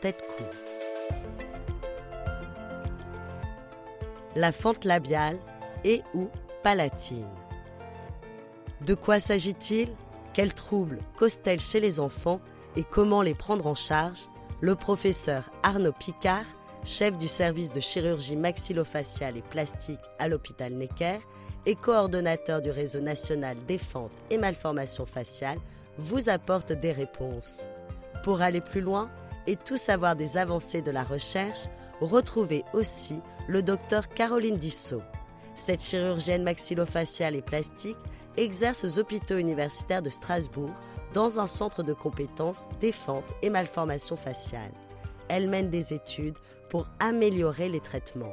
Tête-Cou. La fente labiale et ou palatine. De quoi s'agit-il? Quels troubles causent-elles chez les enfants et comment les prendre en charge? Le professeur Arnaud Picard, chef du service de chirurgie maxillofaciale et plastique à l'hôpital Necker et coordonnateur du réseau national des fentes et malformations faciales, vous apporte des réponses. Pour aller plus loin et tout savoir des avancées de la recherche, retrouvez aussi le docteur Caroline Dissot. Cette chirurgienne maxillofaciale et plastique exerce aux hôpitaux universitaires de Strasbourg dans un centre de compétences défente et malformation faciale. Elle mène des études pour améliorer les traitements.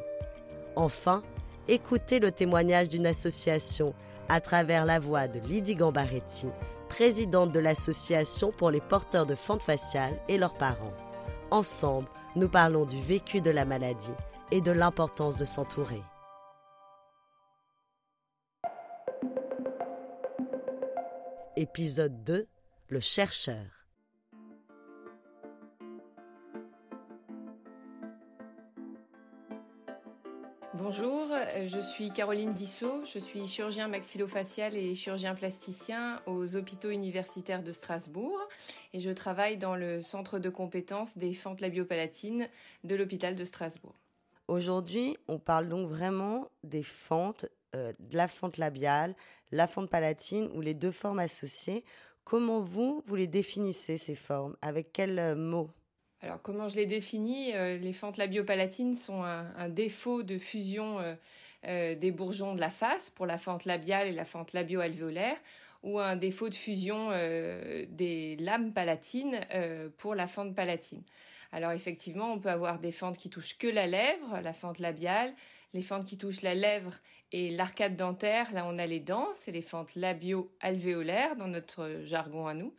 Enfin, écoutez le témoignage d'une association à travers la voix de Lydie Gambaretti, présidente de l'association pour les porteurs de fentes faciales et leurs parents. Ensemble, nous parlons du vécu de la maladie et de l'importance de s'entourer. Épisode 2 Le chercheur. Bonjour, je suis Caroline Dissot, je suis chirurgien maxillofacial et chirurgien plasticien aux hôpitaux universitaires de Strasbourg et je travaille dans le centre de compétences des fentes labiopalatines de l'hôpital de Strasbourg. Aujourd'hui, on parle donc vraiment des fentes, euh, de la fente labiale, la fente palatine ou les deux formes associées. Comment vous, vous les définissez ces formes? Avec quels euh, mots? Alors comment je les définis euh, Les fentes labiopalatines sont un, défaut de fusion des bourgeons de la face pour la fente labiale et la fente labio-alvéolaire ou un défaut de fusion des lames palatines pour la fente palatine. Alors effectivement, on peut avoir des fentes qui touchent que la lèvre, la fente labiale, les fentes qui touchent la lèvre et l'arcade dentaire, là on a les dents, c'est les fentes labio-alvéolaires dans notre jargon à nous,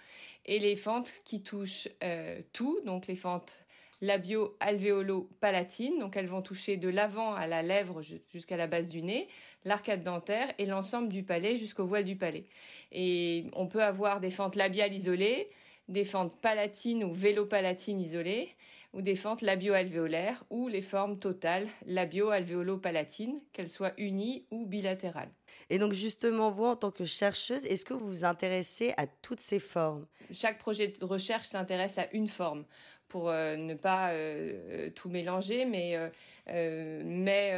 et les fentes qui touchent euh, tout, donc les fentes labio-alvéolo-palatines, donc elles vont toucher de l'avant à la lèvre jusqu'à la base du nez, l'arcade dentaire et l'ensemble du palais jusqu'au voile du palais. Et on peut avoir des fentes labiales isolées, des fentes palatines ou vélopalatines isolées, ou des fentes labio-alvéolaires, ou les formes totales labio-alvéolo-palatines, qu'elles soient unies ou bilatérales. Et donc justement, vous, en tant que chercheuse, est-ce que vous vous intéressez à toutes ces formes? Chaque projet de recherche s'intéresse à une forme pour euh, ne pas euh, tout mélanger, mais euh, mais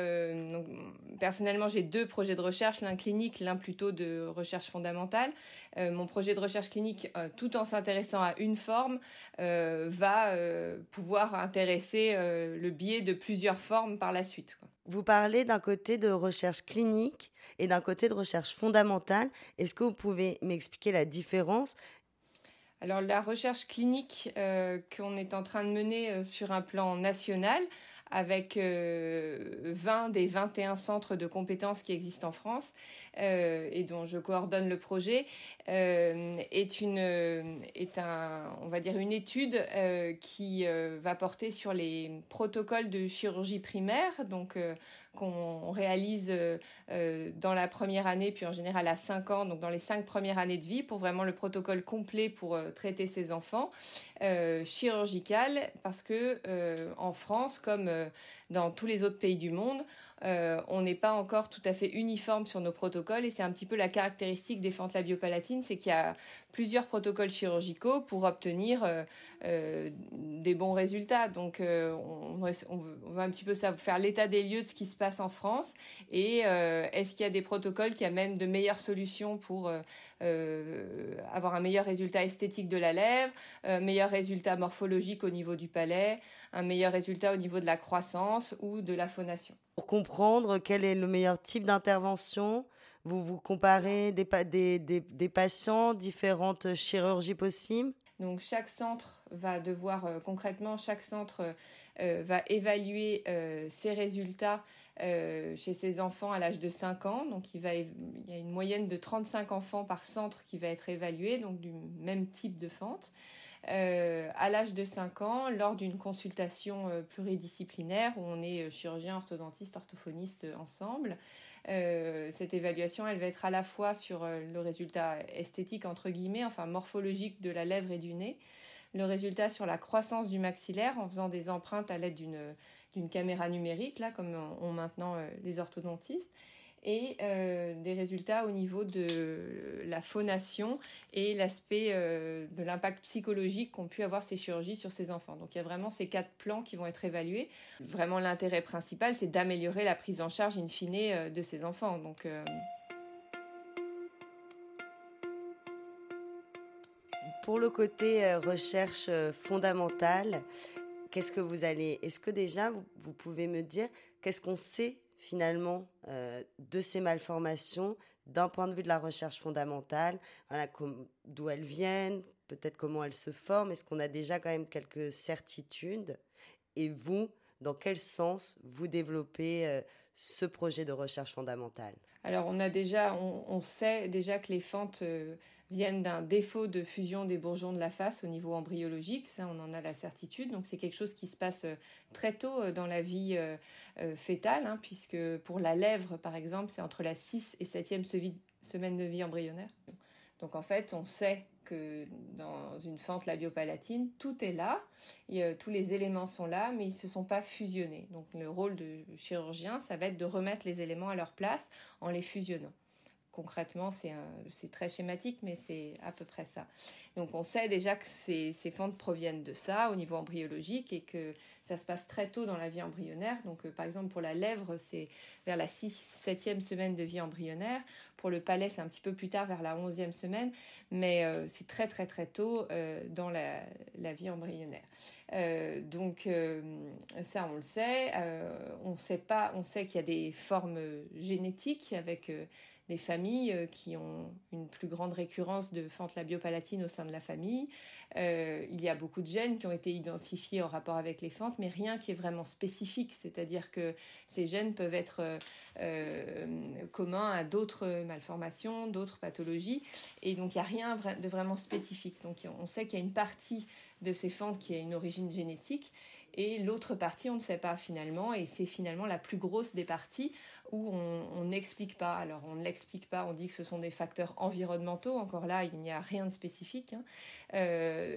personnellement, j'ai deux projets de recherche, l'un clinique, l'un plutôt de recherche fondamentale. mon projet de recherche clinique, tout en s'intéressant à une forme, va pouvoir intéresser le biais de plusieurs formes par la suite. Vous parlez d'un côté de recherche clinique et d'un côté de recherche fondamentale. Est-ce que vous pouvez m'expliquer la différence? Alors la recherche clinique euh, qu'on est en train de mener euh, sur un plan national avec 20 euh, des 21 centres de compétences qui existent en France et dont je coordonne le projet est une est un on va dire une étude qui va porter sur les protocoles de chirurgie primaire donc qu'on réalise euh, euh, dans la première année, puis en général à 5 ans, donc dans les 5 premières années de vie, pour vraiment le protocole complet pour euh, traiter ces enfants, chirurgical, parce que en France, comme dans tous les autres pays du monde, euh, on n'est pas encore tout à fait uniforme sur nos protocoles et c'est un petit peu la caractéristique des fentes labiopalatines, c'est qu'il y a plusieurs protocoles chirurgicaux pour obtenir euh, euh, des bons résultats. Donc on, va un petit peu faire l'état des lieux de ce qui se passe en France et est-ce qu'il y a des protocoles qui amènent de meilleures solutions pour avoir un meilleur résultat esthétique de la lèvre, meilleur résultat morphologique au niveau du palais, un meilleur résultat au niveau de la croissance ou de la phonation? Pour comprendre quel est le meilleur type d'intervention, vous vous comparez des, patients, différentes chirurgies possibles donc chaque centre va devoir euh, concrètement, chaque centre euh, va évaluer euh, ses résultats chez ses enfants à l'âge de 5 ans. Donc il, va, il y a une moyenne de 35 enfants par centre qui va être évalué, donc du même type de fente. Euh, à l'âge de 5 ans lors d'une consultation euh, pluridisciplinaire où on est euh, chirurgien, orthodontiste, orthophoniste ensemble. cette évaluation, elle va être à la fois sur le résultat esthétique, entre guillemets, enfin morphologique de la lèvre et du nez, le résultat sur la croissance du maxillaire en faisant des empreintes à l'aide d'une caméra numérique, là, comme ont maintenant les orthodontistes, et euh, des résultats au niveau de la phonation et l'aspect euh, de l'impact psychologique qu'ont pu avoir ces chirurgies sur ces enfants. Donc il y a vraiment ces quatre plans qui vont être évalués. Vraiment l'intérêt principal, c'est d'améliorer la prise en charge in fine euh, de ces enfants. Donc pour le côté recherche fondamentale, qu'est-ce que vous allez Est-ce que déjà vous pouvez me dire qu'est-ce qu'on sait finalement euh, de ces malformations d'un point de vue de la recherche fondamentale, voilà, d'où elles viennent, peut-être comment elles se forment, est-ce qu'on a déjà quand même quelques certitudes? Et vous, dans quel sens vous développez euh, ce projet de recherche fondamentale? Alors on a déjà, on, sait déjà que les fentes euh, viennent d'un défaut de fusion des bourgeons de la face au niveau embryologique, ça on en a la certitude, donc c'est quelque chose qui se passe euh, très tôt euh, dans la vie euh, fétale, hein, puisque pour la lèvre par exemple c'est entre la 6 et 7e semaine de vie embryonnaire. Donc en fait on sait que dans une fente labiopalatine, tout est là, et, tous les éléments sont là, mais ils ne se sont pas fusionnés. Donc le rôle de chirurgien, ça va être de remettre les éléments à leur place en les fusionnant concrètement, c'est très schématique, mais c'est à peu près ça. Donc on sait déjà que ces, fentes proviennent de ça au niveau embryologique et que ça se passe très tôt dans la vie embryonnaire. Donc euh, par exemple pour la lèvre, c'est vers la 6-7e semaine de vie embryonnaire. Pour le palais, c'est un petit peu plus tard, vers la 11e semaine, mais euh, c'est très très très tôt euh, dans la, vie embryonnaire. donc ça on le sait. on sait pas, on sait qu'il y a des formes génétiques avec des familles euh, qui ont une plus grande récurrence de fente labiopalatine au sein de la famille. Euh, il y a beaucoup de gènes qui ont été identifiés en rapport avec les fentes, mais rien qui est vraiment spécifique, c'est-à-dire que ces gènes peuvent être euh, communs à d'autres malformations, d'autres pathologies, et donc il n'y a rien de vraiment spécifique. Donc on sait qu'il y a une partie de ces fentes qui a une origine génétique, et l'autre partie, on ne sait pas finalement, et c'est finalement la plus grosse des parties où on n'explique pas. Alors on ne l'explique pas, on dit que ce sont des facteurs environnementaux, encore là il n'y a rien de spécifique, hein. euh,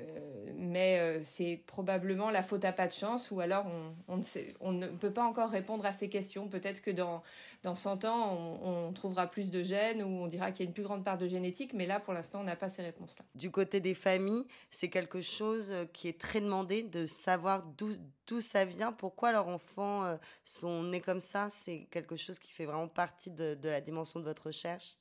mais euh, c'est probablement la faute à pas de chance ou alors on, ne, on peut pas encore répondre à ces questions. Peut-être que dans, dans 100 ans on, trouvera plus de gènes ou on dira qu'il y a une plus grande part de génétique, mais là pour l'instant on n'a pas ces réponses-là. Du côté des familles, c'est quelque chose euh, qui est très demandé de savoir d'où ça vient, pourquoi leurs enfants sont nés comme ça, c'est quelque chose qui fait vraiment partie de, la dimension de votre recherche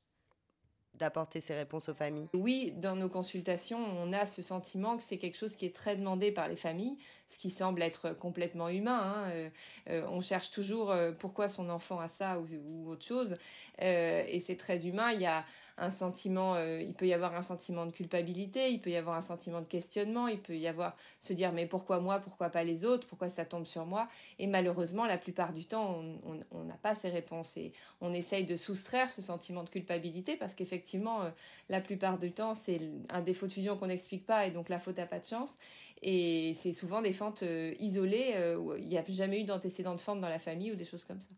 d'apporter ces réponses aux familles? Oui, dans nos consultations, on a ce sentiment que c'est quelque chose qui est très demandé par les familles, ce qui semble être complètement humain. Hein. Euh, euh, on cherche toujours euh, pourquoi son enfant a ça ou, autre chose, et c'est très humain. Il y a un sentiment, il peut y avoir un sentiment de culpabilité, il peut y avoir un sentiment de questionnement, il peut y avoir se dire mais pourquoi moi, pourquoi pas les autres, pourquoi ça tombe sur moi? Et malheureusement, la plupart du temps, on n'a pas ces réponses et on essaye de soustraire ce sentiment de culpabilité parce qu'effectivement, la plupart du temps, c'est un défaut de fusion qu'on n'explique pas et donc la faute n'a pas de chance. Et c'est souvent des fentes euh, isolées euh, où il n'y a jamais eu d'antécédent de fente dans la famille ou des choses comme ça.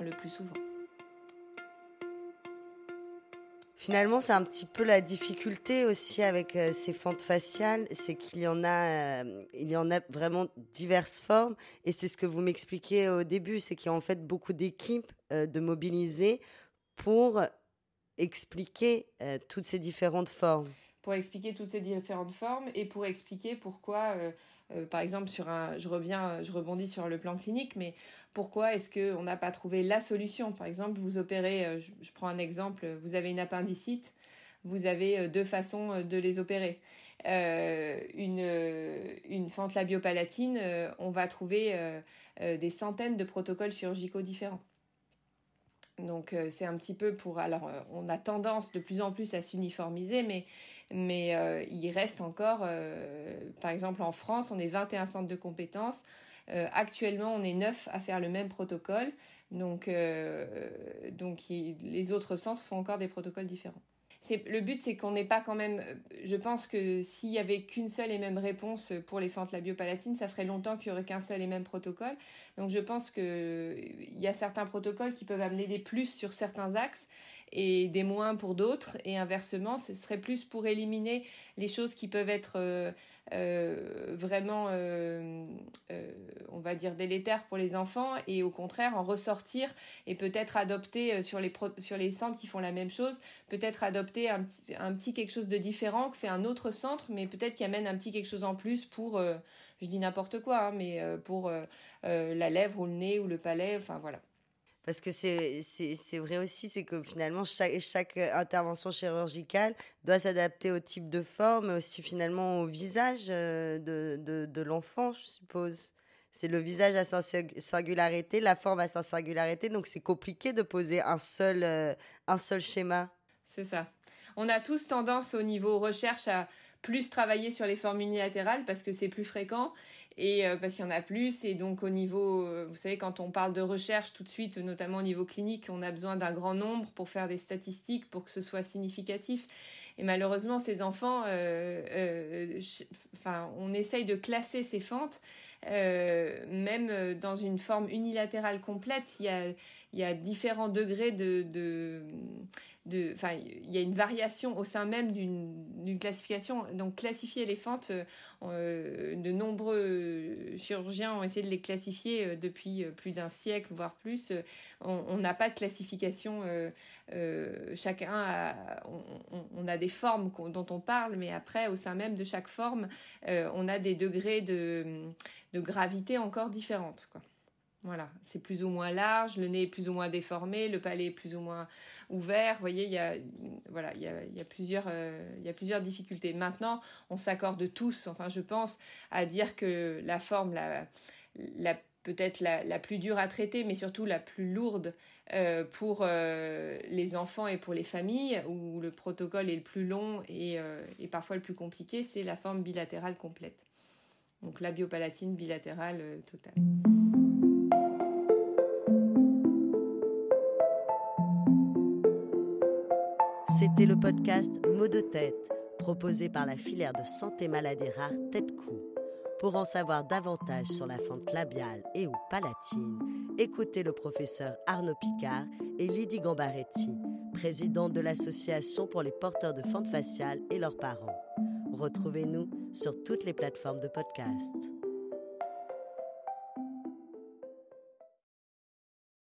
Le plus souvent. Finalement, c'est un petit peu la difficulté aussi avec euh, ces fentes faciales, c'est qu'il y en a, euh, il y en a vraiment diverses formes, et c'est ce que vous m'expliquiez au début, c'est qu'il y a en fait beaucoup d'équipes euh, de mobiliser pour expliquer toutes ces différentes formes. Pour expliquer toutes ces différentes formes et pour expliquer pourquoi euh, par exemple, sur un, je reviens, je rebondis sur le plan clinique, mais pourquoi est-ce qu'on n'a pas trouvé la solution? Par exemple, vous opérez, euh, je, prends un exemple, vous avez une appendicite, vous avez euh, deux façons de les opérer. une, une fente labiopalatine, on va trouver des centaines de protocoles chirurgicaux différents. Donc euh, c'est un petit peu pour... Alors euh, on a tendance de plus en plus à s'uniformiser, mais, mais euh, il reste encore, par exemple en France, on est 21 centres de compétences. actuellement, on est 9 à faire le même protocole. Donc, donc les autres centres font encore des protocoles différents le but, c'est qu'on n'ait pas quand même. Je pense que s'il y avait qu'une seule et même réponse pour les fentes labiopalatines, ça ferait longtemps qu'il y aurait qu'un seul et même protocole. Donc je pense qu'il y a certains protocoles qui peuvent amener des plus sur certains axes et des moins pour d'autres. Et inversement, ce serait plus pour éliminer les choses qui peuvent être euh, euh, vraiment, euh, on va dire, délétères pour les enfants et au contraire en ressortir et peut-être adopter sur les, sur les centres qui font la même chose, peut-être adopter un, petit quelque chose de différent que fait un autre centre, mais peut-être qui amène un petit quelque chose en plus pour, je dis n'importe quoi, hein, mais pour la lèvre ou le nez ou le palais, enfin voilà. Parce que c'est vrai aussi, c'est que finalement, chaque, chaque intervention chirurgicale doit s'adapter au type de forme, mais aussi finalement au visage euh, de, de, de l'enfant, je suppose. C'est le visage à sa singularité, la forme à sa singularité, donc c'est compliqué de poser un seul, euh, un seul schéma. C'est ça. On a tous tendance au niveau recherche à plus travailler sur les formes unilatérales parce que c'est plus fréquent et euh, parce qu'il y en a plus. Et donc au niveau, euh, vous savez, quand on parle de recherche tout de suite, notamment au niveau clinique, on a besoin d'un grand nombre pour faire des statistiques, pour que ce soit significatif. Et malheureusement, ces enfants, euh, enfin, on essaye de classer ces fentes, même dans une forme unilatérale complète, il y a, différents degrés de, de enfin, il y a une variation au sein même d'une classification. Donc, classifier les fentes, euh, de nombreux chirurgiens ont essayé de les classifier euh, depuis euh, plus d'un siècle, voire plus. On n'a pas de classification. chacun a, on, a des formes dont on parle, mais après, au sein même de chaque forme, on a des degrés de, de gravité encore différentes. Quoi. Voilà, c'est plus ou moins large, le nez est plus ou moins déformé, le palais est plus ou moins ouvert. Vous voyez, il y a, plusieurs, euh, difficultés. Maintenant, on s'accorde tous, enfin je pense, à dire que la forme, la, peut-être la, plus dure à traiter, mais surtout la plus lourde euh, pour euh, les enfants et pour les familles, où le protocole est le plus long et, et parfois le plus compliqué, c'est la forme bilatérale complète. Donc la biopalatine bilatérale totale. C'était le podcast Mots de tête, proposé par la filière de santé maladie rare Tête-Cou. Pour en savoir davantage sur la fente labiale et ou palatine, écoutez le professeur Arnaud Picard et Lydie Gambaretti, présidente de l'Association pour les porteurs de fente faciale et leurs parents. Retrouvez-nous sur toutes les plateformes de podcast.